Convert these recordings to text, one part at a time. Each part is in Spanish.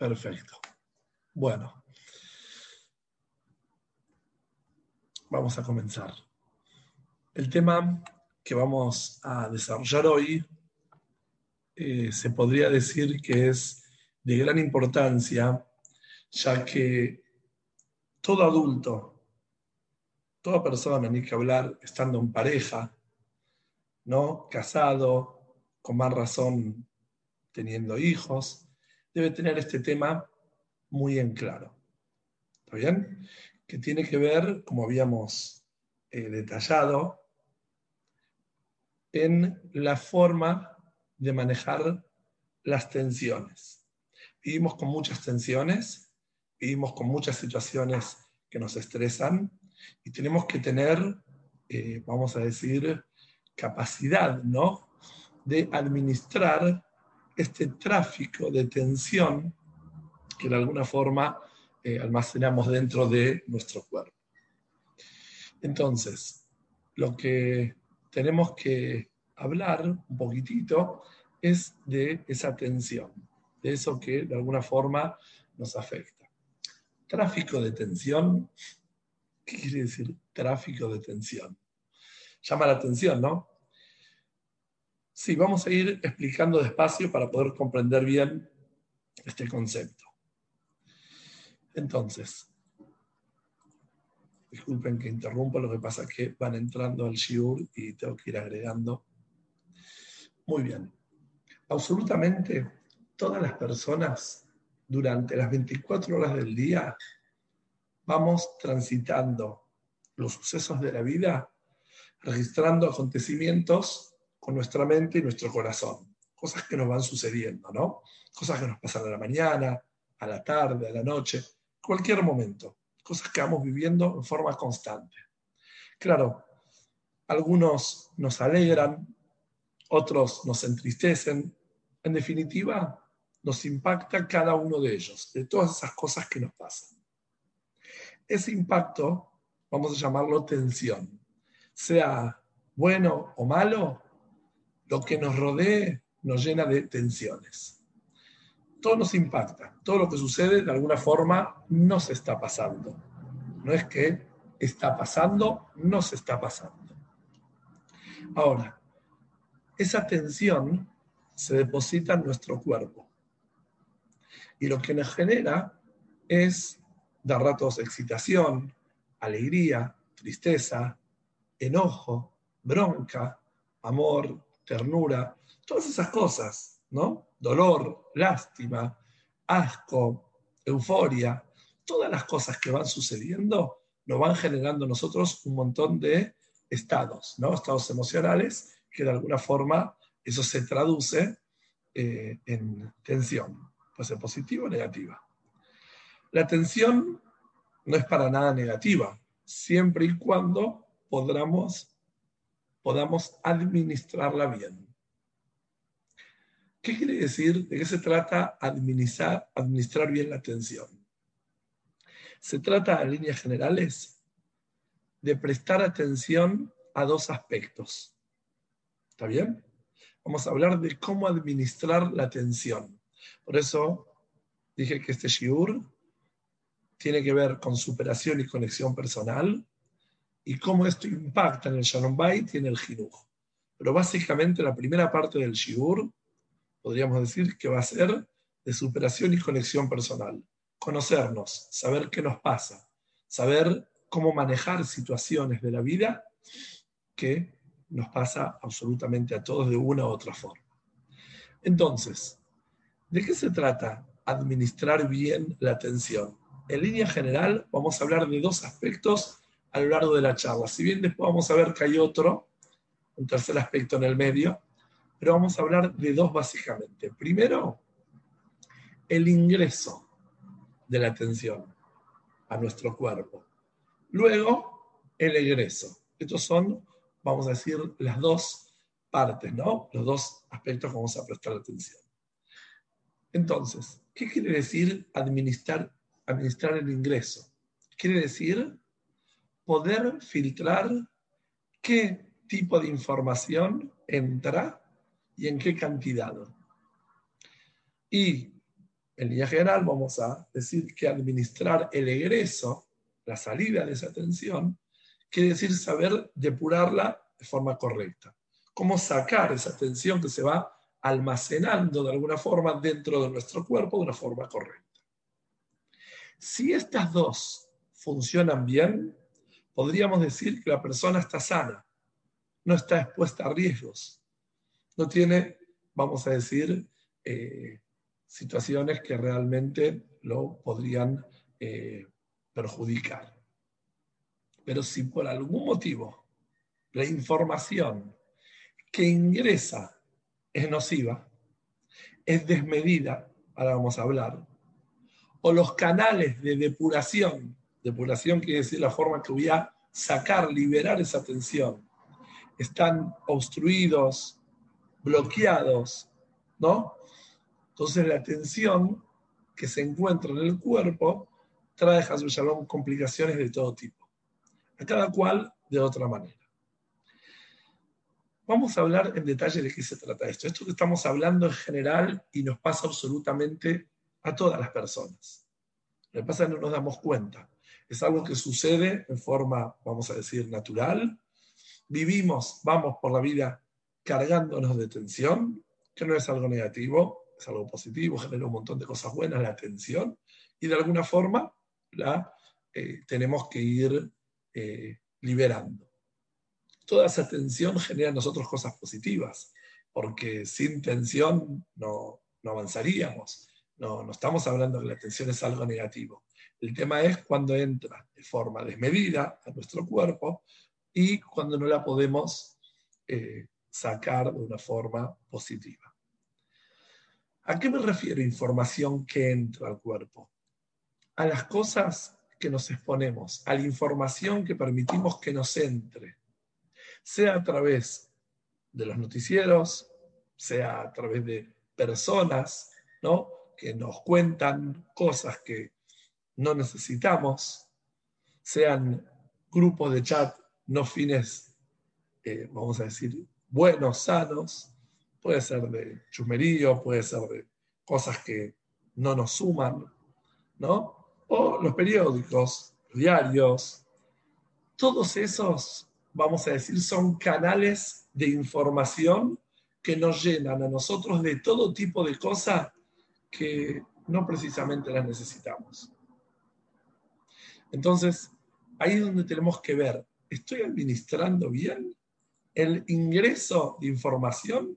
Perfecto. Bueno, vamos a comenzar. El tema que vamos a desarrollar hoy eh, se podría decir que es de gran importancia, ya que todo adulto, toda persona, ni que hablar, estando en pareja, ¿no? casado, con más razón teniendo hijos, debe tener este tema muy en claro. ¿Está bien? Que tiene que ver, como habíamos eh, detallado, en la forma de manejar las tensiones. Vivimos con muchas tensiones, vivimos con muchas situaciones que nos estresan y tenemos que tener, eh, vamos a decir, capacidad, ¿no? De administrar este tráfico de tensión que de alguna forma eh, almacenamos dentro de nuestro cuerpo. Entonces, lo que tenemos que hablar un poquitito es de esa tensión, de eso que de alguna forma nos afecta. Tráfico de tensión, ¿qué quiere decir tráfico de tensión? Llama la atención, ¿no? Sí, vamos a ir explicando despacio para poder comprender bien este concepto. Entonces, disculpen que interrumpa, lo que pasa es que van entrando al shiur y tengo que ir agregando muy bien. Absolutamente todas las personas durante las 24 horas del día vamos transitando los sucesos de la vida, registrando acontecimientos nuestra mente y nuestro corazón. Cosas que nos van sucediendo, ¿no? Cosas que nos pasan a la mañana, a la tarde, a la noche, cualquier momento. Cosas que vamos viviendo en forma constante. Claro, algunos nos alegran, otros nos entristecen. En definitiva, nos impacta cada uno de ellos, de todas esas cosas que nos pasan. Ese impacto, vamos a llamarlo tensión, sea bueno o malo, lo que nos rodee nos llena de tensiones. Todo nos impacta, todo lo que sucede de alguna forma nos está pasando. No es que está pasando, nos está pasando. Ahora, esa tensión se deposita en nuestro cuerpo. Y lo que nos genera es de ratos excitación, alegría, tristeza, enojo, bronca, amor, ternura, todas esas cosas, ¿no? Dolor, lástima, asco, euforia, todas las cosas que van sucediendo nos van generando nosotros un montón de estados, ¿no? Estados emocionales que de alguna forma eso se traduce eh, en tensión, puede ser positiva o negativa. La tensión no es para nada negativa, siempre y cuando podamos, podamos administrarla bien. ¿Qué quiere decir? ¿De qué se trata administrar, bien la tensión? Se trata, en líneas generales, de prestar atención a dos aspectos. ¿Está bien? Vamos a hablar de cómo administrar la atención. Por eso dije que este shiur tiene que ver con superación y conexión personal y cómo esto impacta en el Shalom Bayit y en el Jinuj. Pero básicamente la primera parte del shiur podríamos decir que va a ser de superación y conexión personal. Conocernos, saber qué nos pasa, saber cómo manejar situaciones de la vida que nos pasa absolutamente a todos de una u otra forma. Entonces, ¿de qué se trata administrar bien la atención? En línea general, vamos a hablar de dos aspectos a lo largo de la charla. Si bien después vamos a ver que hay otro, un tercer aspecto en el medio, pero vamos a hablar de dos básicamente. Primero, el ingreso de la atención a nuestro cuerpo. Luego, el egreso. Estos son vamos a decir, las dos partes, ¿no? Los dos aspectos que vamos a prestar atención. Entonces, ¿qué quiere decir administrar, administrar el ingreso? Quiere decir poder filtrar qué tipo de información entra y en qué cantidad. Y en línea general vamos a decir que administrar el egreso, la salida de esa tensión, quiere decir saber depurarla de forma correcta. Cómo sacar esa tensión que se va almacenando de alguna forma dentro de nuestro cuerpo de una forma correcta. Si estas dos funcionan bien, podríamos decir que la persona está sana, no está expuesta a riesgos, no tiene, vamos a decir, eh, situaciones que realmente lo podrían eh, perjudicar. Pero si por algún motivo la información que ingresa es nociva, es desmedida, ahora vamos a hablar, o los canales de depuración, depuración quiere decir la forma que voy a sacar, liberar esa tensión, están obstruidos, bloqueados, ¿no? Entonces la tensión que se encuentra en el cuerpo trae a Shalom complicaciones de todo tipo, a cada cual de otra manera. Vamos a hablar en detalle de qué se trata esto. Esto que estamos hablando en general y nos pasa absolutamente a todas las personas. Lo que pasa es que no nos damos cuenta. Es algo que sucede en forma, vamos a decir, natural. Vivimos, vamos por la vida cargándonos de tensión, que no es algo negativo, es algo positivo, genera un montón de cosas buenas, la atención, y de alguna forma la eh, tenemos que ir eh, liberando. Toda esa tensión genera en nosotros cosas positivas, porque sin tensión no, no avanzaríamos. No, no estamos hablando que la tensión es algo negativo. El tema es cuando entra de forma desmedida a nuestro cuerpo y cuando no la podemos eh, sacar de una forma positiva. ¿A qué me refiero información que entra al cuerpo? A las cosas que nos exponemos, a la información que permitimos que nos entre, sea a través de los noticieros, sea a través de personas, ¿no? que nos cuentan cosas que no necesitamos, sean grupos de chat no fines, eh, vamos a decir, buenos, sanos, Puede ser de chusmerío, puede ser de cosas que no nos suman, ¿no? O los periódicos, diarios. Todos esos, vamos a decir, son canales de información que nos llenan a nosotros de todo tipo de cosas que no precisamente las necesitamos. Entonces, ahí es donde tenemos que ver, ¿estoy administrando bien el ingreso de información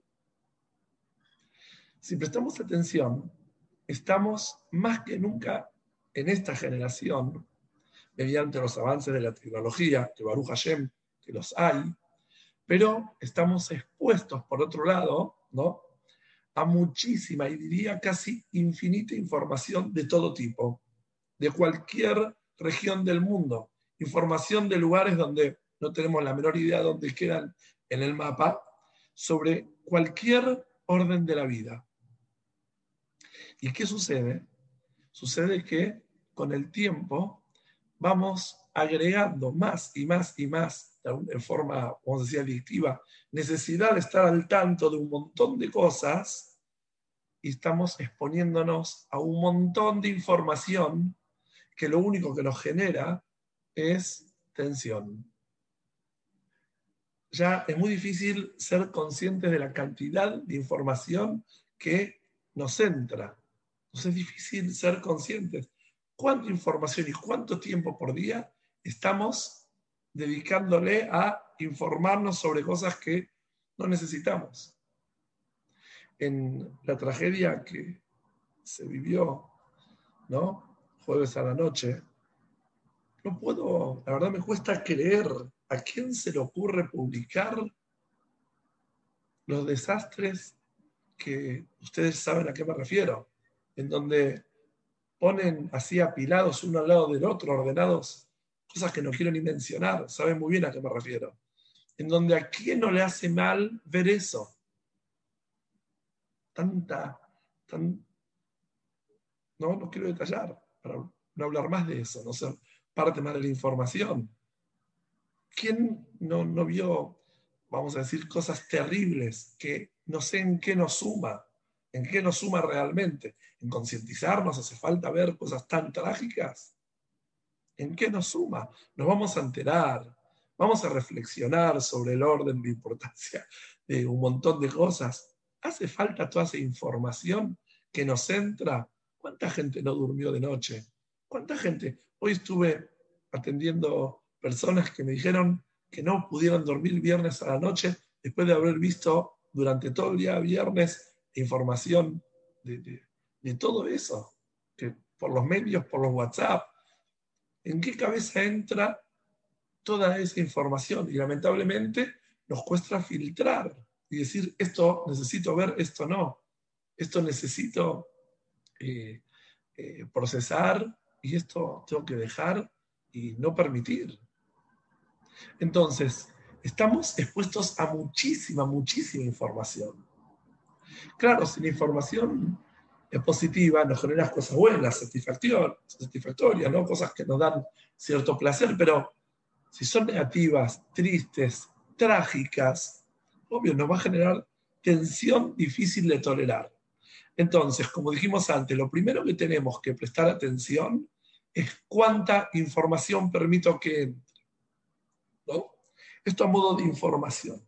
si prestamos atención, estamos más que nunca en esta generación, mediante los avances de la tecnología, que Baruch Hashem, que los hay, pero estamos expuestos, por otro lado, ¿no? a muchísima y diría casi infinita información de todo tipo, de cualquier región del mundo, información de lugares donde no tenemos la menor idea de dónde quedan en el mapa, sobre cualquier orden de la vida. ¿Y qué sucede? Sucede que con el tiempo vamos agregando más y más y más, en forma, como decía, adictiva, necesidad de estar al tanto de un montón de cosas y estamos exponiéndonos a un montón de información que lo único que nos genera es tensión. Ya es muy difícil ser conscientes de la cantidad de información que nos entra entonces es difícil ser conscientes. ¿Cuánta información y cuánto tiempo por día estamos dedicándole a informarnos sobre cosas que no necesitamos? En la tragedia que se vivió, ¿no? Jueves a la noche, no puedo, la verdad me cuesta creer a quién se le ocurre publicar los desastres que ustedes saben a qué me refiero en donde ponen así apilados uno al lado del otro, ordenados, cosas que no quiero ni mencionar, saben muy bien a qué me refiero, en donde a quién no le hace mal ver eso. Tanta, tan, no, no quiero detallar, para no hablar más de eso, no ser parte más de la información. ¿Quién no, no vio, vamos a decir, cosas terribles que no sé en qué nos suma? ¿En qué nos suma realmente? ¿En concientizarnos? ¿Hace falta ver cosas tan trágicas? ¿En qué nos suma? Nos vamos a enterar, vamos a reflexionar sobre el orden de importancia de un montón de cosas. ¿Hace falta toda esa información que nos entra? ¿Cuánta gente no durmió de noche? ¿Cuánta gente? Hoy estuve atendiendo personas que me dijeron que no pudieron dormir viernes a la noche después de haber visto durante todo el día viernes información de, todo eso, que por los medios, por los WhatsApp, ¿en qué cabeza entra toda esa información? Y lamentablemente nos cuesta filtrar y decir, esto necesito ver, esto no, esto necesito eh, eh, procesar y esto tengo que dejar y no permitir. Entonces, estamos expuestos a muchísima, muchísima información. Claro, si la información es positiva, nos genera cosas buenas, satisfactorias, ¿no? cosas que nos dan cierto placer, pero si son negativas, tristes, trágicas, obvio, nos va a generar tensión difícil de tolerar. Entonces, como dijimos antes, lo primero que tenemos que prestar atención es cuánta información permito que entre. ¿no? Esto a modo de información.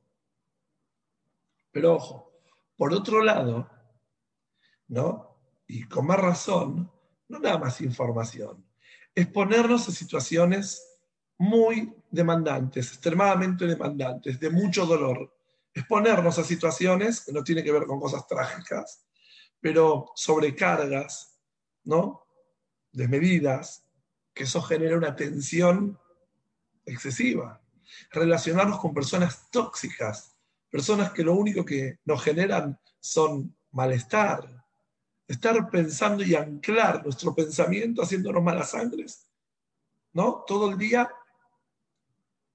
Pero ojo, por otro lado, ¿no? Y con más razón, no nada más información, es ponernos en situaciones muy demandantes, extremadamente demandantes, de mucho dolor. Es ponernos a situaciones que no tiene que ver con cosas trágicas, pero sobrecargas, ¿no? Desmedidas, que eso genera una tensión excesiva. Relacionarnos con personas tóxicas, personas que lo único que nos generan son malestar. Estar pensando y anclar nuestro pensamiento haciéndonos malas sangres, ¿no? Todo el día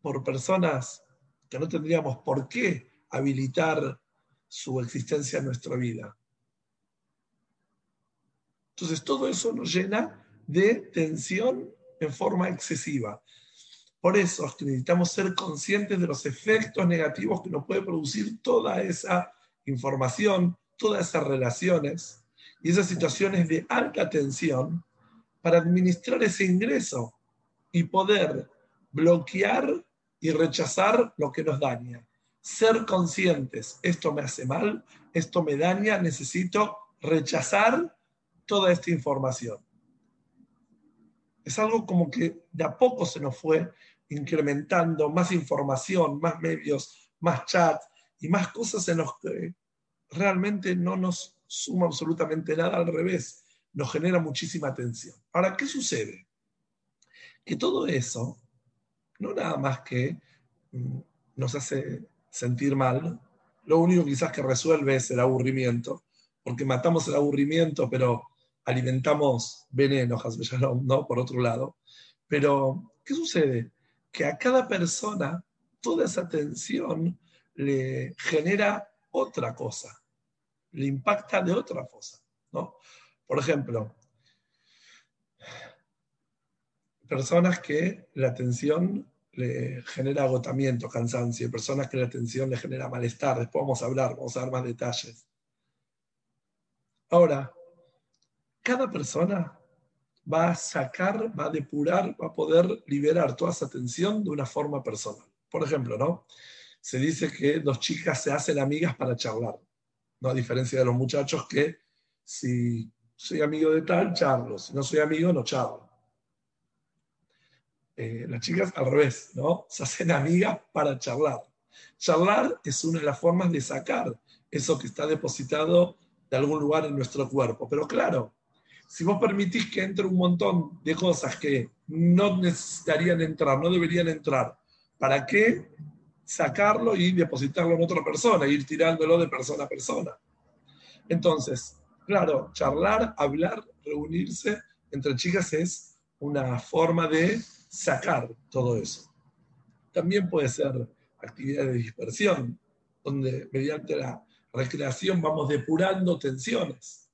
por personas que no tendríamos por qué habilitar su existencia en nuestra vida. Entonces todo eso nos llena de tensión en forma excesiva. Por eso necesitamos ser conscientes de los efectos negativos que nos puede producir toda esa información, todas esas relaciones y esas situaciones de alta tensión para administrar ese ingreso y poder bloquear y rechazar lo que nos daña. Ser conscientes, esto me hace mal, esto me daña, necesito rechazar toda esta información. Es algo como que de a poco se nos fue incrementando más información, más medios, más chat y más cosas en los que realmente no nos suma absolutamente nada, al revés, nos genera muchísima tensión. Ahora, ¿qué sucede? Que todo eso no nada más que mm, nos hace sentir mal, lo único quizás que resuelve es el aburrimiento, porque matamos el aburrimiento, pero alimentamos veneno, ¿no? Por otro lado. Pero, ¿qué sucede? Que a cada persona toda esa tensión le genera otra cosa, le impacta de otra cosa, ¿no? Por ejemplo, personas que la tensión le genera agotamiento, cansancio, personas que la tensión le genera malestar. Después vamos a hablar, vamos a dar más detalles. Ahora, cada persona va a sacar, va a depurar, va a poder liberar toda esa tensión de una forma personal. Por ejemplo, ¿no? Se dice que dos chicas se hacen amigas para charlar, ¿no? A diferencia de los muchachos que si soy amigo de tal, charlo, si no soy amigo, no charlo. Eh, las chicas al revés, ¿no? Se hacen amigas para charlar. Charlar es una de las formas de sacar eso que está depositado de algún lugar en nuestro cuerpo. Pero claro, si vos permitís que entre un montón de cosas que no necesitarían entrar, no deberían entrar, ¿para qué sacarlo y depositarlo en otra persona, ir tirándolo de persona a persona? Entonces, claro, charlar, hablar, reunirse entre chicas es una forma de sacar todo eso. También puede ser actividades de dispersión, donde mediante la recreación vamos depurando tensiones.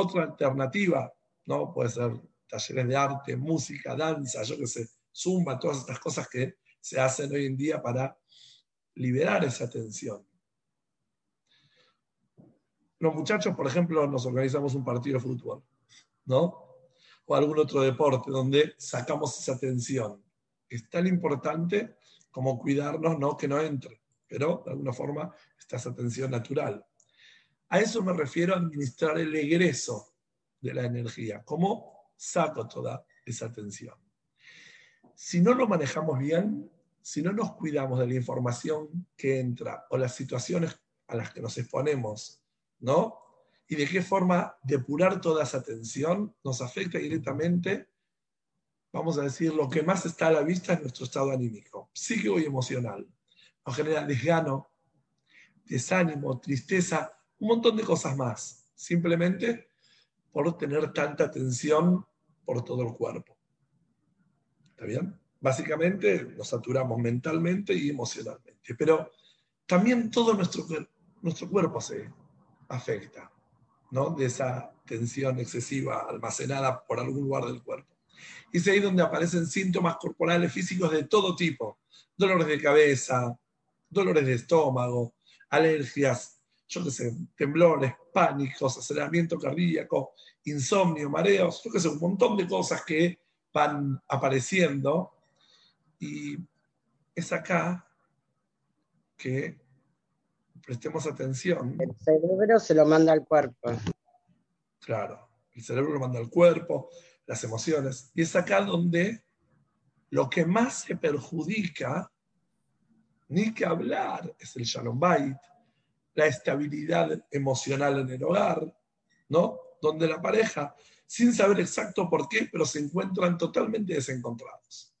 Otra alternativa, ¿no? Puede ser talleres de arte, música, danza, yo qué sé, zumba, todas estas cosas que se hacen hoy en día para liberar esa tensión. los muchachos, por ejemplo, nos organizamos un partido de fútbol, ¿no? O algún otro deporte donde sacamos esa tensión. Es tan importante como cuidarnos, no que no entre, pero de alguna forma está esa tensión natural. A eso me refiero a administrar el egreso de la energía. ¿Cómo saco toda esa tensión? Si no lo manejamos bien, si no nos cuidamos de la información que entra o las situaciones a las que nos exponemos, ¿no? Y de qué forma depurar toda esa tensión nos afecta directamente, vamos a decir, lo que más está a la vista es nuestro estado anímico, psíquico y emocional. Nos genera desgano, desánimo, tristeza, un montón de cosas más, simplemente por tener tanta tensión por todo el cuerpo. ¿Está bien? Básicamente nos saturamos mentalmente y emocionalmente, pero también todo nuestro, nuestro cuerpo se afecta, ¿no? De esa tensión excesiva almacenada por algún lugar del cuerpo. Y es ahí donde aparecen síntomas corporales físicos de todo tipo, dolores de cabeza, dolores de estómago, alergias, yo qué sé, temblores, pánicos, aceleramiento cardíaco, insomnio, mareos, yo qué sé, un montón de cosas que van apareciendo. Y es acá que prestemos atención. El cerebro se lo manda al cuerpo. Claro, el cerebro lo manda al cuerpo, las emociones. Y es acá donde lo que más se perjudica, ni que hablar, es el shalom bait, la estabilidad emocional en el hogar, ¿no? Donde la pareja, sin saber exacto por qué, pero se encuentran totalmente desencontrados.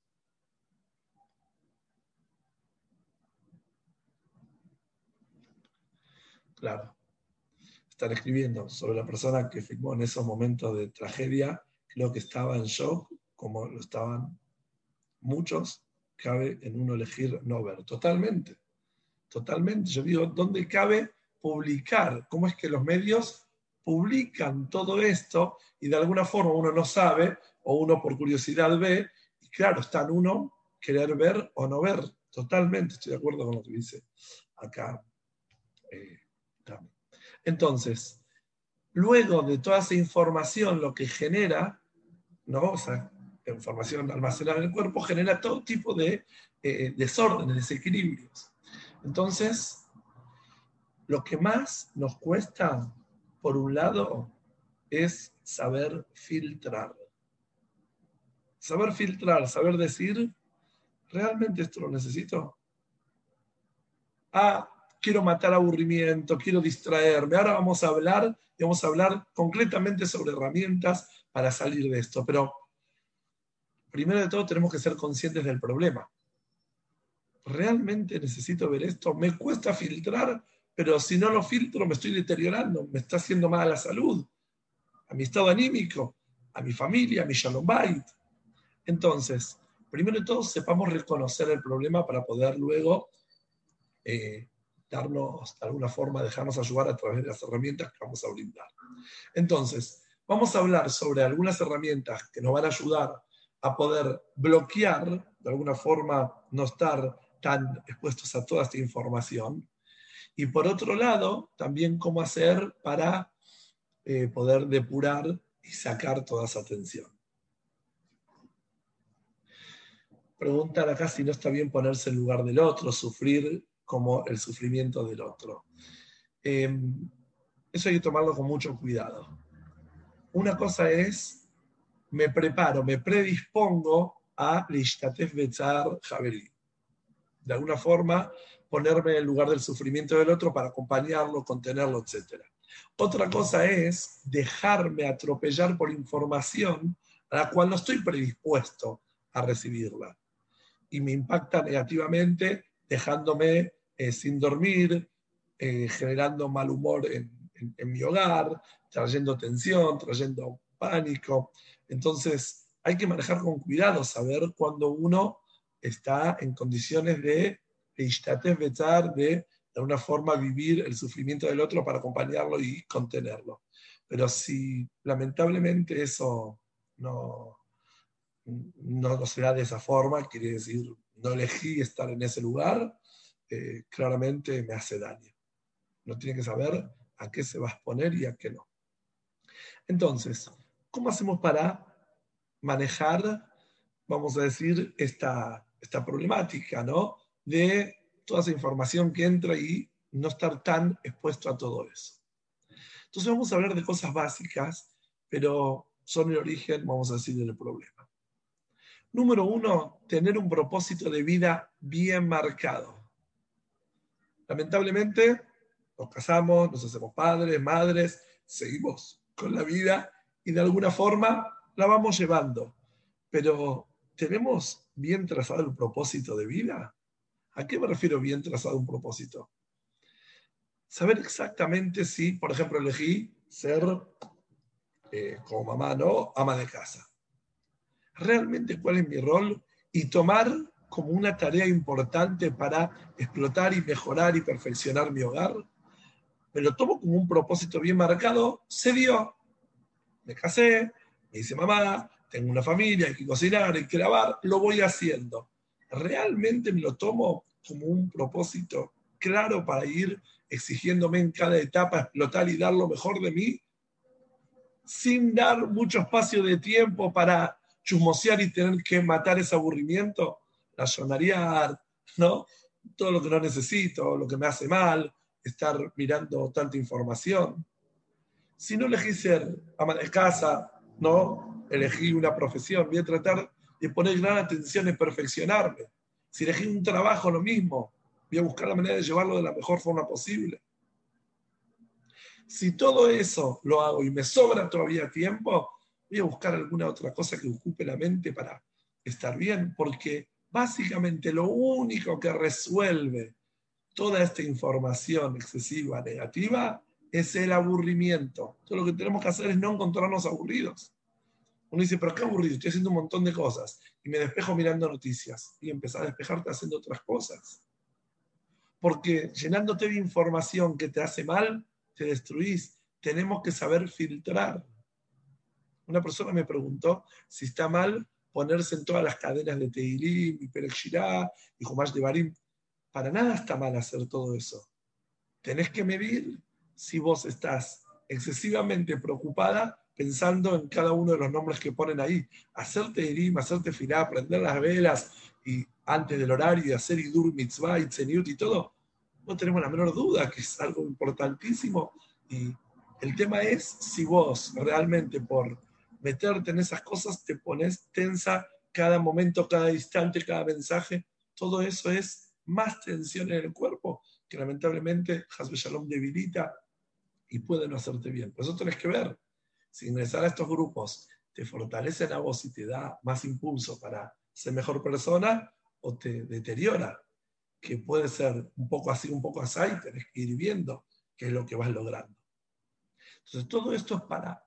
Claro. Están escribiendo sobre la persona que firmó en esos momentos de tragedia, creo que estaba en shock, como lo estaban muchos, cabe en uno elegir no ver. Totalmente. Totalmente. Yo digo, ¿dónde cabe publicar? ¿Cómo es que los medios publican todo esto y de alguna forma uno no sabe o uno por curiosidad ve? Y claro, está en uno querer ver o no ver. Totalmente, estoy de acuerdo con lo que dice acá. Eh, entonces, luego de toda esa información, lo que genera, ¿no? O sea, información almacenada en el cuerpo genera todo tipo de eh, desórdenes, desequilibrios. Entonces, lo que más nos cuesta, por un lado, es saber filtrar. Saber filtrar, saber decir, ¿realmente esto lo necesito? Ah, quiero matar aburrimiento, quiero distraerme. Ahora vamos a hablar y vamos a hablar concretamente sobre herramientas para salir de esto. Pero primero de todo tenemos que ser conscientes del problema. ¿Realmente necesito ver esto? Me cuesta filtrar, pero si no lo filtro me estoy deteriorando, me está haciendo mal a la salud, a mi estado anímico, a mi familia, a mi shalom bait. Entonces, primero de todo sepamos reconocer el problema para poder luego eh, darnos de alguna forma, dejarnos ayudar a través de las herramientas que vamos a brindar. Entonces, vamos a hablar sobre algunas herramientas que nos van a ayudar a poder bloquear, de alguna forma, no estar tan expuestos a toda esta información. Y por otro lado, también cómo hacer para eh, poder depurar y sacar toda esa tensión. Preguntan acá si no está bien ponerse en lugar del otro, sufrir como el sufrimiento del otro. Em, eso hay que tomarlo con mucho cuidado. Una cosa es, me preparo, me predispongo a Lishtatef Betzar. De alguna forma, ponerme en el lugar del sufrimiento del otro para acompañarlo, contenerlo, etc. Otra cosa es dejarme atropellar por información a la cual no estoy predispuesto a recibirla. Y me impacta negativamente dejándome eh, sin dormir, eh, generando mal humor en, mi hogar, trayendo tensión, trayendo pánico. Entonces, hay que manejar con cuidado, saber cuando uno está en condiciones de de, de alguna forma vivir el sufrimiento del otro para acompañarlo y contenerlo. Pero si lamentablemente eso no, no, no se da de esa forma, quiere decir, no elegí estar en ese lugar, claramente me hace daño. No tiene que saber a qué se va a exponer y a qué no. Entonces, ¿cómo hacemos para manejar, vamos a decir, esta, esta problemática, ¿no? De toda esa información que entra y no estar tan expuesto a todo eso. Entonces vamos a hablar de cosas básicas, pero son el origen, vamos a decir, del problema. Número uno, tener un propósito de vida bien marcado. Lamentablemente, nos casamos, nos hacemos padres, madres, seguimos con la vida y de alguna forma la vamos llevando. Pero, ¿tenemos bien trazado el propósito de vida? ¿A qué me refiero bien trazado un propósito? Saber exactamente si, por ejemplo, elegí ser eh, como mamá, ¿no? Ama de casa. Realmente cuál es mi rol y tomar como una tarea importante para explotar y mejorar y perfeccionar mi hogar. Me lo tomo como un propósito bien marcado, se dio. Me casé, me dice mamá, tengo una familia, hay que cocinar, hay que lavar, lo voy haciendo. Realmente me lo tomo como un propósito claro para ir exigiéndome en cada etapa explotar y dar lo mejor de mí, sin dar mucho espacio de tiempo para chusmosear y tener que matar ese aburrimiento, la sonaría, ¿no? Todo lo que no necesito, lo que me hace mal, estar mirando tanta información. Si no elegí ser ama de casa, ¿no? Elegí una profesión, voy a tratar de poner gran atención en perfeccionarme. Si elegí un trabajo, lo mismo voy a buscar la manera de llevarlo de la mejor forma posible. Si todo eso lo hago y me sobra todavía tiempo, voy a buscar alguna otra cosa que ocupe la mente para estar bien, porque básicamente lo único que resuelve toda esta información excesiva negativa es el aburrimiento. Todo lo que tenemos que hacer es no encontrarnos aburridos. Uno dice, pero qué aburrido, estoy haciendo un montón de cosas y me despejo mirando noticias y empezar a despejarte haciendo otras cosas porque llenándote de información que te hace mal, te destruís. Tenemos que saber filtrar. Una persona me preguntó si está mal ponerse en todas las cadenas de Teilim y Perek y Jumash de Barim. Para nada está mal hacer todo eso. Tenés que medir si vos estás excesivamente preocupada pensando en cada uno de los nombres que ponen ahí. Hacer Teilim, hacerte filá, prender las velas y antes del horario hacer Idur Mitzvah y Tzeniut y todo, no tenemos la menor duda que es algo importantísimo. Y el tema es si vos realmente por meterte en esas cosas te pones tensa cada momento, cada instante, cada mensaje. Todo eso es más tensión en el cuerpo que lamentablemente Hasbe Shalom debilita y puede no hacerte bien. Por eso tenés que ver si ingresar a estos grupos te fortalecen a vos y te da más impulso para ser mejor persona o te deteriora, que puede ser un poco así, un poco así, y tenés que ir viendo qué es lo que vas logrando. Entonces, todo esto es para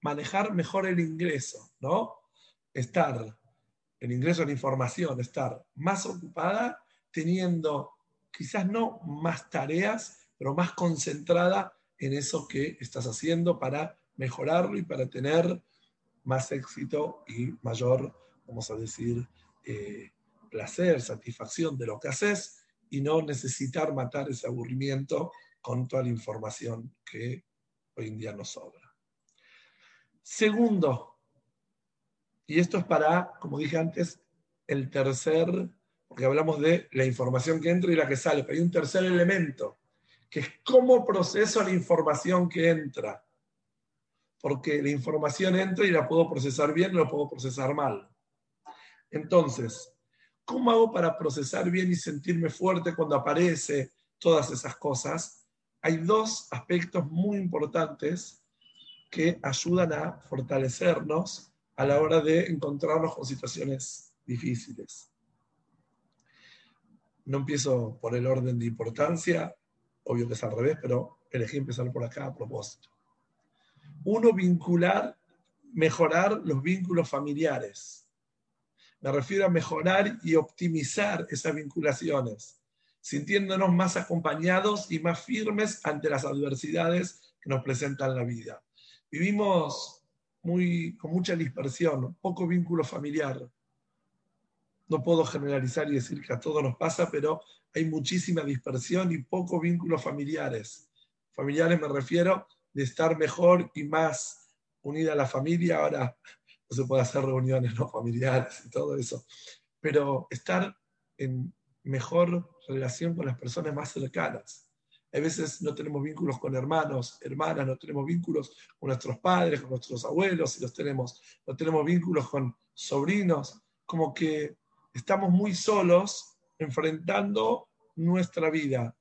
manejar mejor el ingreso, ¿no? Estar, el ingreso de información, estar más ocupada, teniendo quizás no más tareas, pero más concentrada en eso que estás haciendo para mejorarlo y para tener más éxito y mayor, vamos a decir, eh, placer, satisfacción de lo que haces y no necesitar matar ese aburrimiento con toda la información que hoy en día nos sobra. Segundo, y esto es para, como dije antes, el tercer, porque hablamos de la información que entra y la que sale, pero hay un tercer elemento, que es cómo proceso la información que entra porque la información entra y la puedo procesar bien o la puedo procesar mal. Entonces, ¿cómo hago para procesar bien y sentirme fuerte cuando aparece todas esas cosas? Hay dos aspectos muy importantes que ayudan a fortalecernos a la hora de encontrarnos con situaciones difíciles. No empiezo por el orden de importancia, obvio que es al revés, pero elegí empezar por acá a propósito uno vincular, mejorar los vínculos familiares. Me refiero a mejorar y optimizar esas vinculaciones, sintiéndonos más acompañados y más firmes ante las adversidades que nos presentan la vida. Vivimos muy, con mucha dispersión, poco vínculo familiar. No puedo generalizar y decir que a todos nos pasa, pero hay muchísima dispersión y poco vínculos familiares familiares me refiero de estar mejor y más unida a la familia. Ahora no se puede hacer reuniones no familiares y todo eso, pero estar en mejor relación con las personas más cercanas. A veces no tenemos vínculos con hermanos, hermanas, no tenemos vínculos con nuestros padres, con nuestros abuelos, si los tenemos, no tenemos vínculos con sobrinos, como que estamos muy solos enfrentando nuestra vida.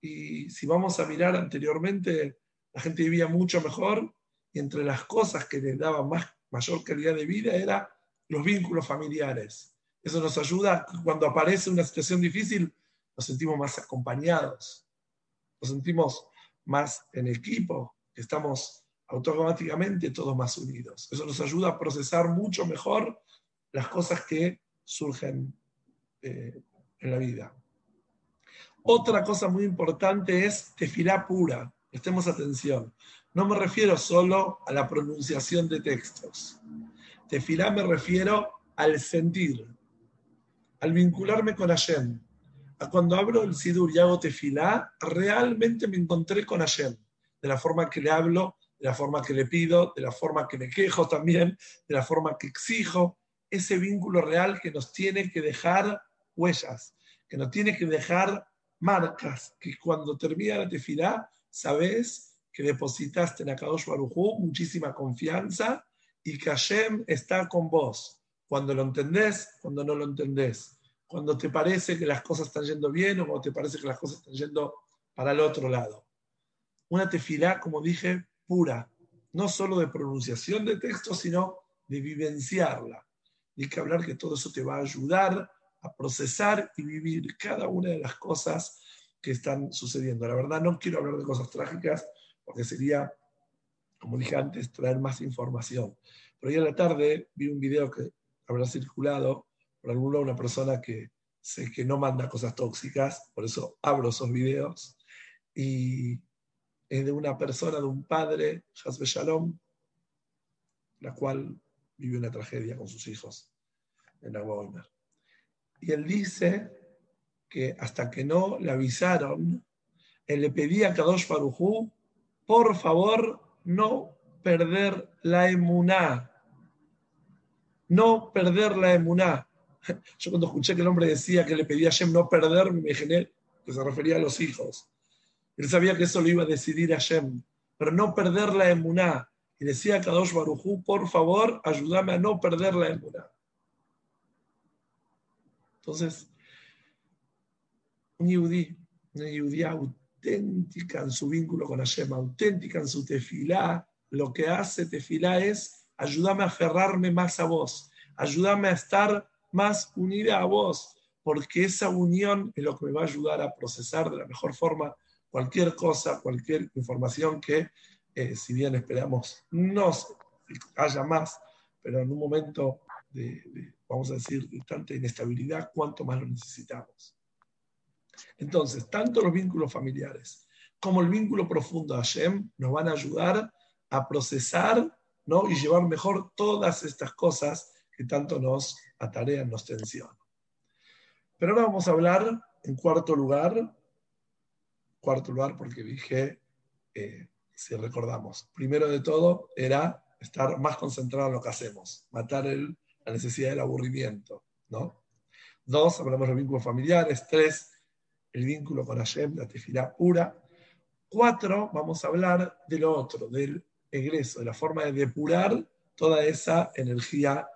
Y si vamos a mirar anteriormente, la gente vivía mucho mejor y entre las cosas que les daban más, mayor calidad de vida era los vínculos familiares. Eso nos ayuda cuando aparece una situación difícil, nos sentimos más acompañados nos sentimos más en equipo, estamos automáticamente todos más unidos. Eso nos ayuda a procesar mucho mejor las cosas que surgen eh, en la vida. Otra cosa muy importante es tefilá pura. Estemos atención. No me refiero solo a la pronunciación de textos. Tefilá me refiero al sentir, al vincularme con Hashem, cuando abro el Sidur y hago tefilá, realmente me encontré con Hashem, de la forma que le hablo, de la forma que le pido, de la forma que me quejo también, de la forma que exijo, ese vínculo real que nos tiene que dejar huellas, que nos tiene que dejar marcas, que cuando termina la tefilá, sabes que depositaste en Akadosh Barujú muchísima confianza y que Hashem está con vos, cuando lo entendés, cuando no lo entendés cuando te parece que las cosas están yendo bien o cuando te parece que las cosas están yendo para el otro lado. Una tefilá, como dije, pura, no solo de pronunciación de texto, sino de vivenciarla. Y que hablar que todo eso te va a ayudar a procesar y vivir cada una de las cosas que están sucediendo. La verdad, no quiero hablar de cosas trágicas porque sería, como dije antes, traer más información. Pero hoy en la tarde vi un video que habrá circulado por alguna una persona que sé que no manda cosas tóxicas, por eso abro esos videos, y es de una persona, de un padre, Hasbe Shalom, la cual vive una tragedia con sus hijos en Agua Y él dice que hasta que no le avisaron, él le pedía a Kadosh Parujú, por favor, no perder la emuná. No perder la emuná. Yo cuando escuché que el hombre decía que le pedía a Shem no perder, me imaginé que se refería a los hijos. Él sabía que eso lo iba a decidir a Shem, pero no perder la emuná. Y decía a Kadosh Barujú, por favor, ayúdame a no perder la emuná. Entonces, yudí, una yudía auténtica en su vínculo con Hashem, auténtica en su tefilá, lo que hace tefilá es ayúdame a aferrarme más a vos, ayúdame a estar más unida a vos, porque esa unión es lo que me va a ayudar a procesar de la mejor forma cualquier cosa, cualquier información que, eh, si bien esperamos no haya más, pero en un momento de, vamos a decir, de tanta inestabilidad, cuánto más lo necesitamos. Entonces, tanto los vínculos familiares como el vínculo profundo a Hashem nos van a ayudar a procesar ¿no? y llevar mejor todas estas cosas que tanto nos atarean, nos tensionan. Pero ahora vamos a hablar en cuarto lugar, cuarto lugar porque dije, eh, si recordamos, primero de todo era estar más concentrado en lo que hacemos, matar la necesidad del aburrimiento, ¿no? Dos, hablamos de los vínculos familiares. Tres, el vínculo con Hashem, la tefilá pura. Cuatro, vamos a hablar de lo otro, del egreso, de la forma de depurar toda esa energía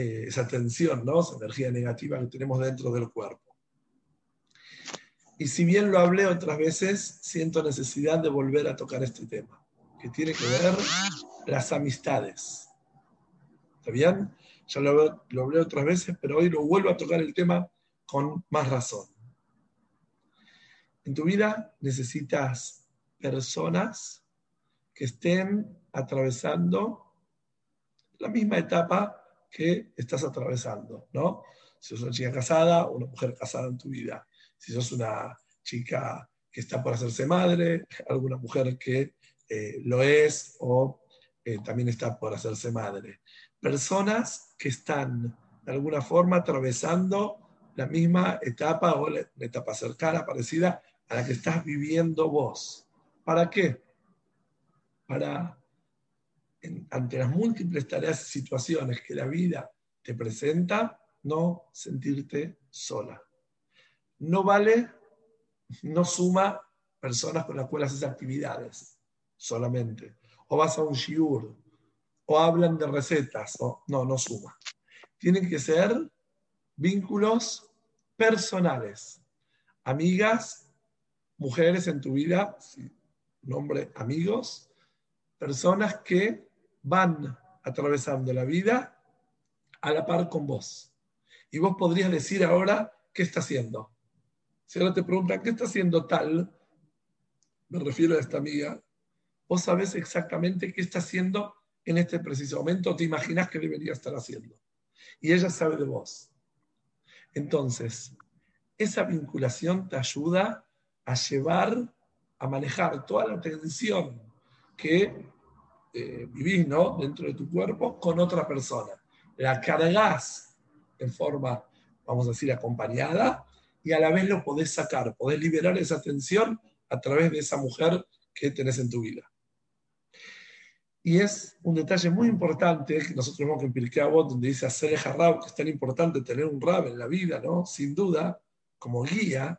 eh, esa tensión, ¿no? esa energía negativa que tenemos dentro del cuerpo. Y si bien lo hablé otras veces, siento necesidad de volver a tocar este tema, que tiene que ver las amistades. ¿Está bien? Ya lo, lo hablé otras veces, pero hoy lo vuelvo a tocar el tema con más razón. En tu vida necesitas personas que estén atravesando la misma etapa que estás atravesando, ¿no? Si sos una chica casada una mujer casada en tu vida, si sos una chica que está por hacerse madre, alguna mujer que eh, lo es o eh, también está por hacerse madre. Personas que están de alguna forma atravesando la misma etapa o la etapa cercana, parecida a la que estás viviendo vos. ¿Para qué? Para, ante las múltiples tareas y situaciones que la vida te presenta, no sentirte sola. No vale, no suma personas con las cuales haces actividades solamente. O vas a un shiur, o hablan de recetas, o no, no suma. Tienen que ser vínculos personales. Amigas, mujeres en tu vida, nombre amigos, personas que van atravesando la vida a la par con vos. Y vos podrías decir ahora, ¿qué está haciendo? Si ahora te preguntan, ¿qué está haciendo tal? Me refiero a esta amiga. Vos sabés exactamente qué está haciendo en este preciso momento, te imaginas que debería estar haciendo. Y ella sabe de vos. Entonces, esa vinculación te ayuda a llevar, a manejar toda la tensión que eh, vivís ¿no? dentro de tu cuerpo con otra persona. La cargas en forma, vamos a decir, acompañada y a la vez lo podés sacar, podés liberar esa tensión a través de esa mujer que tenés en tu vida. Y es un detalle muy importante que nosotros vemos en Pirkei donde dice hacer el que es tan importante tener un Rab en la vida, ¿no? Sin duda, como guía,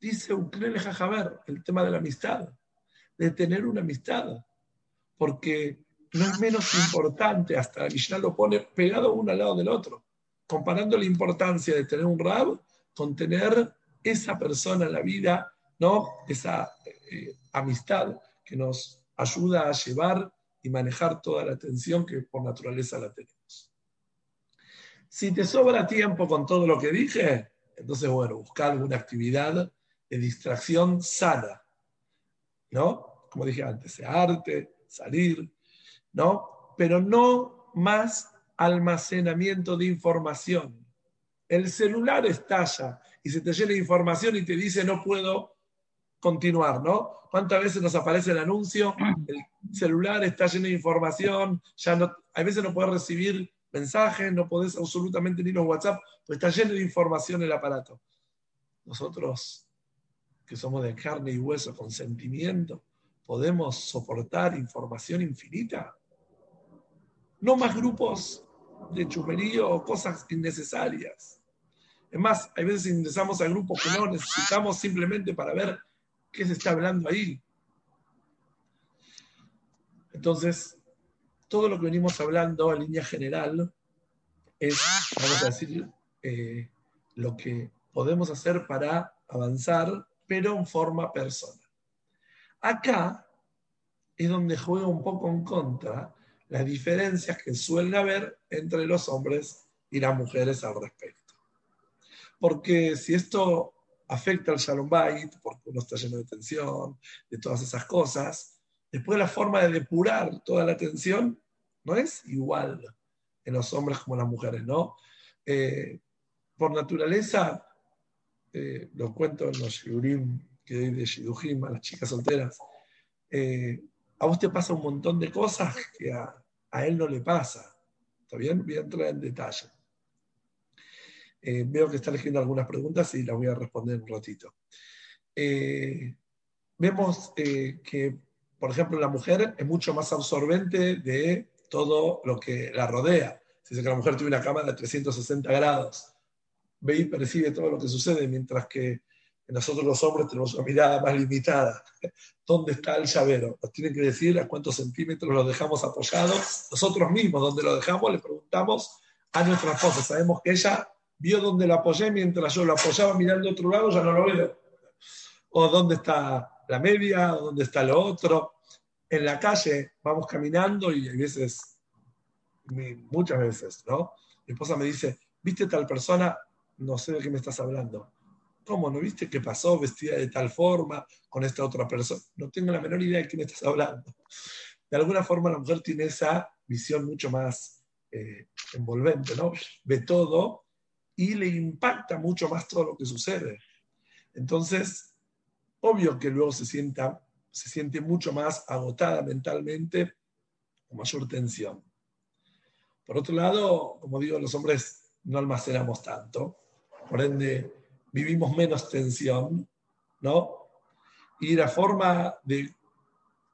dice Uklele Jajaber, el tema de la amistad, de tener una amistad. Porque no es menos importante, hasta la lo pone pegado uno al lado del otro, comparando la importancia de tener un Rab con tener esa persona en la vida, ¿no? Esa eh, amistad que nos ayuda a llevar y manejar toda la atención que por naturaleza la tenemos. Si te sobra tiempo con todo lo que dije, entonces, bueno, buscar alguna actividad de distracción sana, ¿no? Como dije antes, arte, salir, ¿no? Pero no más almacenamiento de información. El celular estalla y se te llena de información y te dice no puedo continuar, ¿no? ¿Cuántas veces nos aparece el anuncio? El celular está lleno de información, ya no, a veces no puedes recibir mensajes, no podés absolutamente ni los WhatsApp, pues está lleno de información el aparato. Nosotros, que somos de carne y hueso, con sentimiento, podemos soportar información infinita. No más grupos de chumerío o cosas innecesarias. Es más, hay veces ingresamos a grupos que no necesitamos simplemente para ver qué se está hablando ahí. Entonces, todo lo que venimos hablando en línea general es, vamos a decir, eh, lo que podemos hacer para avanzar, pero en forma personal. Acá es donde juega un poco en contra las diferencias que suelen haber entre los hombres y las mujeres al respecto. Porque si esto afecta al Shalom Bait, porque uno está lleno de tensión, de todas esas cosas. Después la forma de depurar toda la tensión no es igual en los hombres como en las mujeres, ¿no? Eh, por naturaleza, eh, lo cuento en los shiurim que doy de Shidujim a las chicas solteras, eh, a vos te pasa un montón de cosas que a, a él no le pasa. ¿Está bien? Voy a entrar en detalle. Eh, veo que está leyendo algunas preguntas y las voy a responder un ratito. Eh, vemos eh, que, por ejemplo, la mujer es mucho más absorbente de todo lo que la rodea. Si dice que la mujer tiene una cámara de 360 grados, ve y percibe todo lo que sucede, mientras que nosotros los hombres tenemos una mirada más limitada. ¿Dónde está el llavero? Nos tienen que decir a cuántos centímetros lo dejamos apoyado. Nosotros mismos, donde lo dejamos, le preguntamos a nuestra esposa. Sabemos que ella vio dónde lo apoyé mientras yo lo apoyaba mirando a otro lado, ya no lo veo. O dónde está la media, o dónde está lo otro. En la calle vamos caminando y hay veces, muchas veces, ¿no? Mi esposa me dice, ¿viste tal persona? No sé de qué me estás hablando. ¿Cómo? ¿No viste qué pasó vestida de tal forma con esta otra persona? No tengo la menor idea de qué me estás hablando. De alguna forma la mujer tiene esa visión mucho más eh, envolvente, ¿no? Ve todo y le impacta mucho más todo lo que sucede. Entonces, obvio que luego se, sienta, se siente mucho más agotada mentalmente, con mayor tensión. Por otro lado, como digo, los hombres no almacenamos tanto, por ende vivimos menos tensión, ¿no? Y la forma de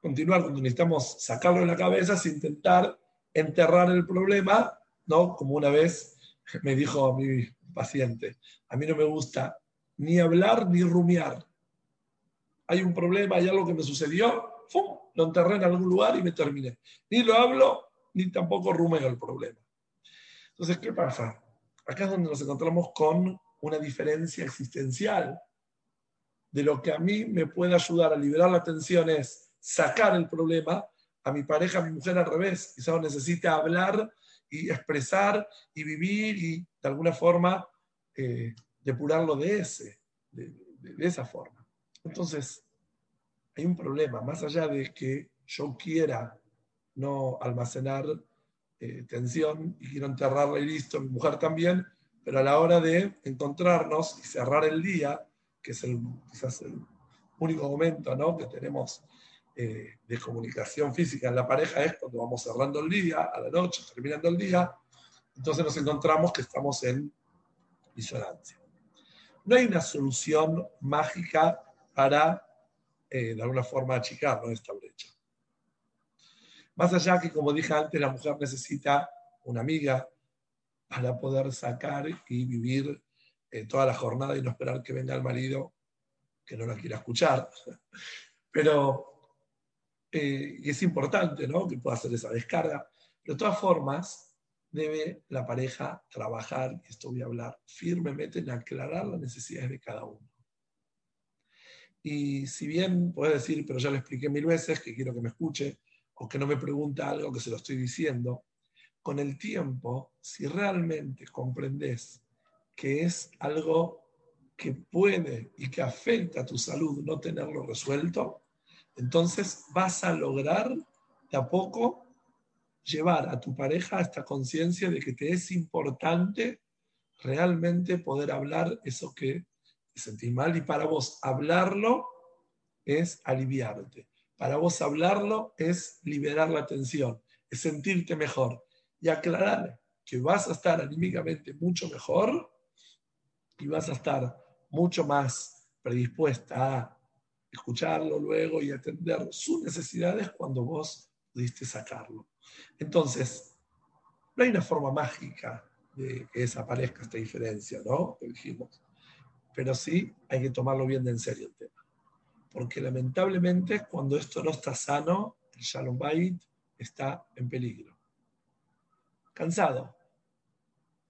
continuar cuando necesitamos sacarlo de la cabeza es intentar enterrar el problema, ¿no? Como una vez me dijo mi paciente, a mí no me gusta ni hablar ni rumiar. Hay un problema, hay algo que me sucedió, ¡fum! lo enterré en algún lugar y me terminé. Ni lo hablo, ni tampoco rumeo el problema. Entonces, ¿qué pasa? Acá es donde nos encontramos con una diferencia existencial. De lo que a mí me puede ayudar a liberar la tensión es sacar el problema, a mi pareja, a mi mujer al revés. Quizás necesita hablar y expresar y vivir y de alguna forma eh, depurarlo de, ese, de, esa forma. Entonces, hay un problema, más allá de que yo quiera no almacenar eh, tensión y quiero enterrarla y listo, mi mujer también, pero a la hora de encontrarnos y cerrar el día, que es el, quizás el único momento ¿no? que tenemos eh, de comunicación física en la pareja, es cuando vamos cerrando el día, a la noche, terminando el día, entonces nos encontramos que estamos en disonancia. No hay una solución mágica para, eh, de alguna forma, achicar esta brecha. Más allá que, como dije antes, la mujer necesita una amiga para poder sacar y vivir eh, toda la jornada y no esperar que venga el marido que no la quiera escuchar. Pero eh, es importante ¿no? que pueda hacer esa descarga. De todas formas, debe la pareja trabajar, y esto voy a hablar firmemente, en aclarar las necesidades de cada uno. Y si bien puedes decir, pero ya lo expliqué mil veces, que quiero que me escuche, o que no me pregunta algo que se lo estoy diciendo, con el tiempo, si realmente comprendes que es algo que puede y que afecta a tu salud no tenerlo resuelto, entonces vas a lograr de a poco llevar a tu pareja a esta conciencia de que te es importante realmente poder hablar eso que te sentís mal y para vos hablarlo es aliviarte. Para vos hablarlo es liberar la tensión, es sentirte mejor y aclarar que vas a estar anímicamente mucho mejor y vas a estar mucho más predispuesta a escucharlo luego y atender sus necesidades cuando vos pudiste sacarlo. Entonces, no hay una forma mágica de que desaparezca esta diferencia, ¿no? Dijimos. Pero sí hay que tomarlo bien de en serio el tema. Porque lamentablemente cuando esto no está sano, el Shalom Bait está en peligro. Cansado.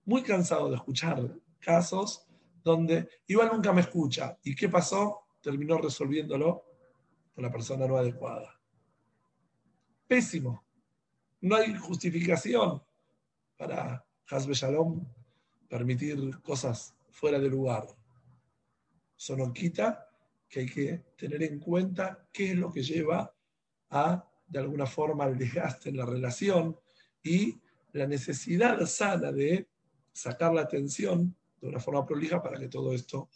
Muy cansado de escuchar casos donde igual nunca me escucha. ¿Y qué pasó? Terminó resolviéndolo con la persona no adecuada. Pésimo. No hay justificación para Hasbe Shalom permitir cosas fuera de lugar. Eso no quita que hay que tener en cuenta qué es lo que lleva a, de alguna forma, el desgaste en la relación y la necesidad sana de sacar la atención de una forma prolija para que todo esto,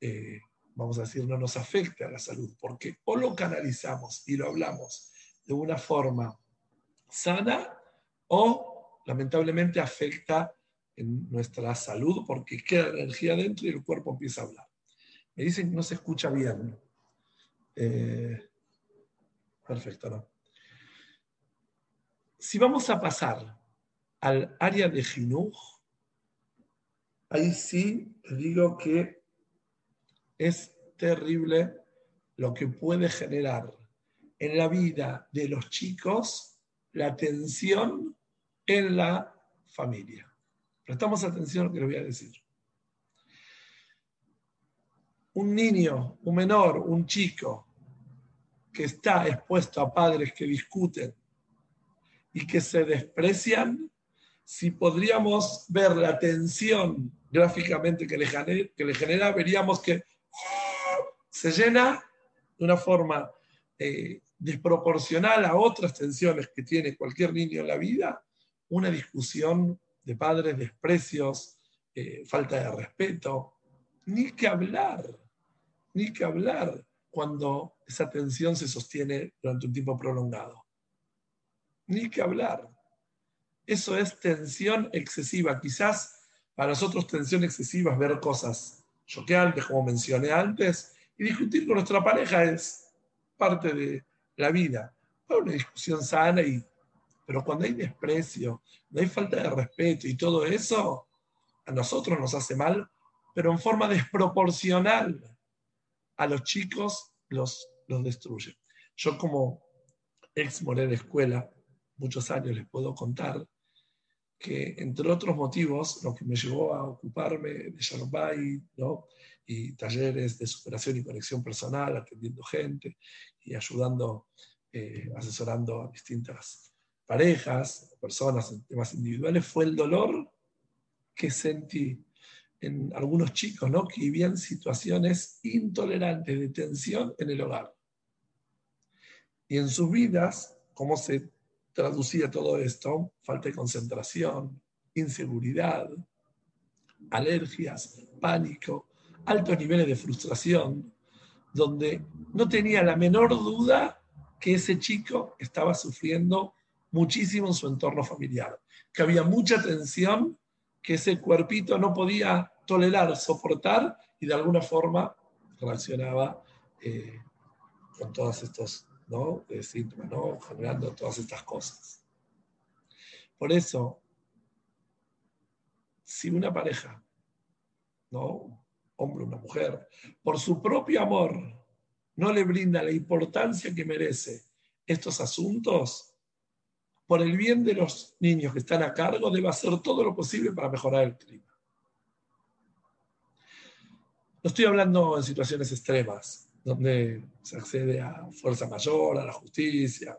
eh, vamos a decir, no nos afecte a la salud, porque o lo canalizamos y lo hablamos de una forma sana o lamentablemente afecta en nuestra salud porque queda energía dentro y el cuerpo empieza a hablar. Me dicen que no se escucha bien. Eh, perfecto, ¿no? Si vamos a pasar al área de Jinuj, ahí sí digo que es terrible lo que puede generar en la vida de los chicos la tensión en la familia. Prestamos atención a lo que les voy a decir. Un niño, un menor, un chico que está expuesto a padres que discuten y que se desprecian, si podríamos ver la tensión gráficamente que le genera, veríamos que se llena de una forma eh, desproporcional a otras tensiones que tiene cualquier niño en la vida, una discusión de padres, desprecios, eh, falta de respeto, ni que hablar, ni que hablar cuando esa tensión se sostiene durante un tiempo prolongado. Ni que hablar. Eso es tensión excesiva. Quizás para nosotros tensión excesiva es ver cosas choqueantes, como mencioné antes, y discutir con nuestra pareja es parte de la vida. una discusión sana, y, pero cuando hay desprecio, no hay falta de respeto y todo eso, a nosotros nos hace mal, pero en forma desproporcional. A los chicos los, los destruye. Yo como ex moré de escuela, muchos años les puedo contar que, entre otros motivos, lo que me llevó a ocuparme de Sharbay ¿no? y talleres de superación y conexión personal, atendiendo gente y ayudando, eh, asesorando a distintas parejas, personas en temas individuales, fue el dolor que sentí en algunos chicos ¿no? que vivían situaciones intolerantes de tensión en el hogar. Y en sus vidas, cómo se traducía todo esto, falta de concentración, inseguridad, alergias, pánico, altos niveles de frustración, donde no tenía la menor duda que ese chico estaba sufriendo muchísimo en su entorno familiar, que había mucha tensión que ese cuerpito no podía tolerar, soportar y de alguna forma reaccionaba eh, con todos estos ¿no? de síntomas, ¿no? generando todas estas cosas. Por eso, si una pareja, ¿no? hombre una mujer, por su propio amor, no le brinda la importancia que merece estos asuntos, por el bien de los niños que están a cargo, debe hacer todo lo posible para mejorar el clima. No estoy hablando en situaciones extremas, donde se accede a fuerza mayor, a la justicia, a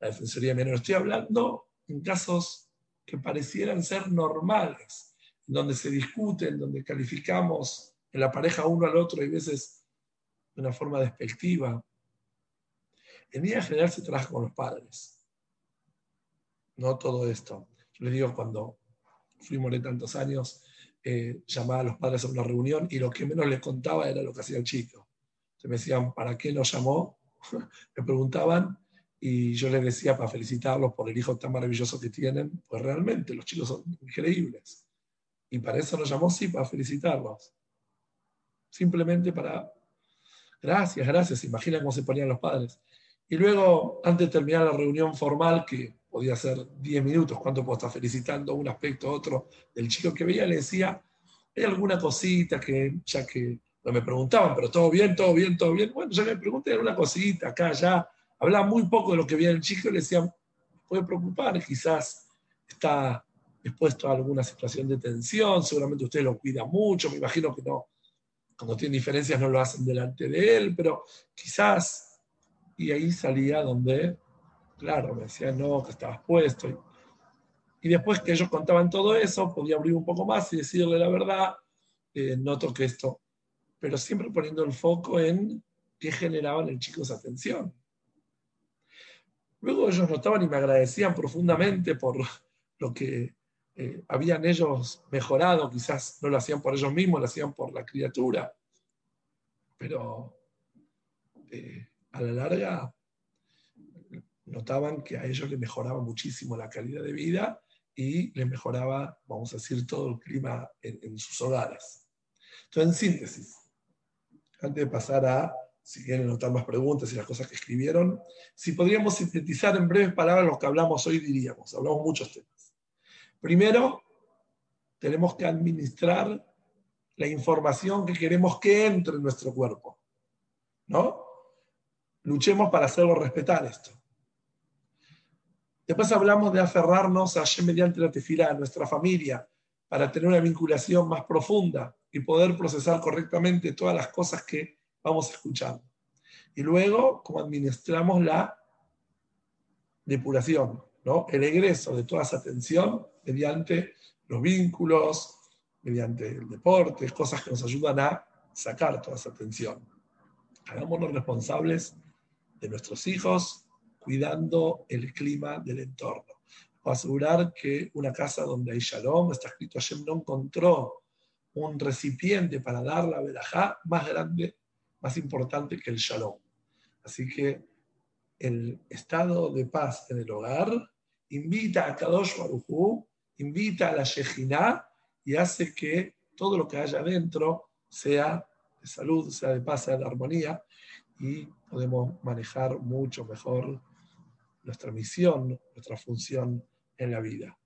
la defensoría menor. Estoy hablando en casos que parecieran ser normales, donde se discuten, donde calificamos en la pareja uno al otro y veces de una forma despectiva. En línea general se trabaja con los padres. No todo esto. Yo les digo, cuando fui moré tantos años, eh, llamaba a los padres a una reunión y lo que menos les contaba era lo que hacía el chico me decían, ¿para qué nos llamó? me preguntaban y yo les decía para felicitarlos por el hijo tan maravilloso que tienen, pues realmente los chicos son increíbles. Y para eso nos llamó, sí, para felicitarlos. Simplemente para, gracias, gracias, imagina cómo se ponían los padres. Y luego, antes de terminar la reunión formal, que podía ser 10 minutos, cuánto puedo estar felicitando un aspecto otro del chico que veía, le decía, ¿hay alguna cosita que, ya que no me preguntaban, pero todo bien, todo bien, todo bien. Bueno, ya me pregunté una cosita acá, ya. Hablaba muy poco de lo que veía el chico y le decían, puede preocupar, quizás está expuesto a alguna situación de tensión, seguramente usted lo cuida mucho, me imagino que no, cuando tiene diferencias no lo hacen delante de él, pero quizás, y ahí salía donde, claro, me decían, no, que estabas puesto. Y, y después que ellos contaban todo eso, podía abrir un poco más y decirle la verdad, eh, noto que esto pero siempre poniendo el foco en qué generaba en el chico esa atención. Luego ellos notaban y me agradecían profundamente por lo que eh, habían ellos mejorado, quizás no lo hacían por ellos mismos, lo hacían por la criatura, pero eh, a la larga notaban que a ellos les mejoraba muchísimo la calidad de vida y les mejoraba, vamos a decir, todo el clima en, en sus hogares. Entonces, en síntesis, antes de pasar a, si quieren notar más preguntas y las cosas que escribieron, si podríamos sintetizar en breves palabras lo que hablamos hoy, diríamos, hablamos muchos temas. Primero, tenemos que administrar la información que queremos que entre en nuestro cuerpo. ¿No? Luchemos para hacerlo respetar esto. Después hablamos de aferrarnos a mediante la tefila, a nuestra familia, para tener una vinculación más profunda y poder procesar correctamente todas las cosas que vamos escuchando. Y luego, como administramos la depuración, ¿no? el egreso de toda esa tensión mediante los vínculos, mediante el deporte, cosas que nos ayudan a sacar toda esa tensión. Hagámonos responsables de nuestros hijos, cuidando el clima del entorno asegurar que una casa donde hay shalom, está escrito, Hashem no encontró un recipiente para dar la verajá más grande, más importante que el shalom. Así que el estado de paz en el hogar invita a Kadosh Baruj invita a la Shejinah y hace que todo lo que haya adentro sea de salud, sea de paz, sea de armonía y podemos manejar mucho mejor nuestra misión, nuestra función en la vida.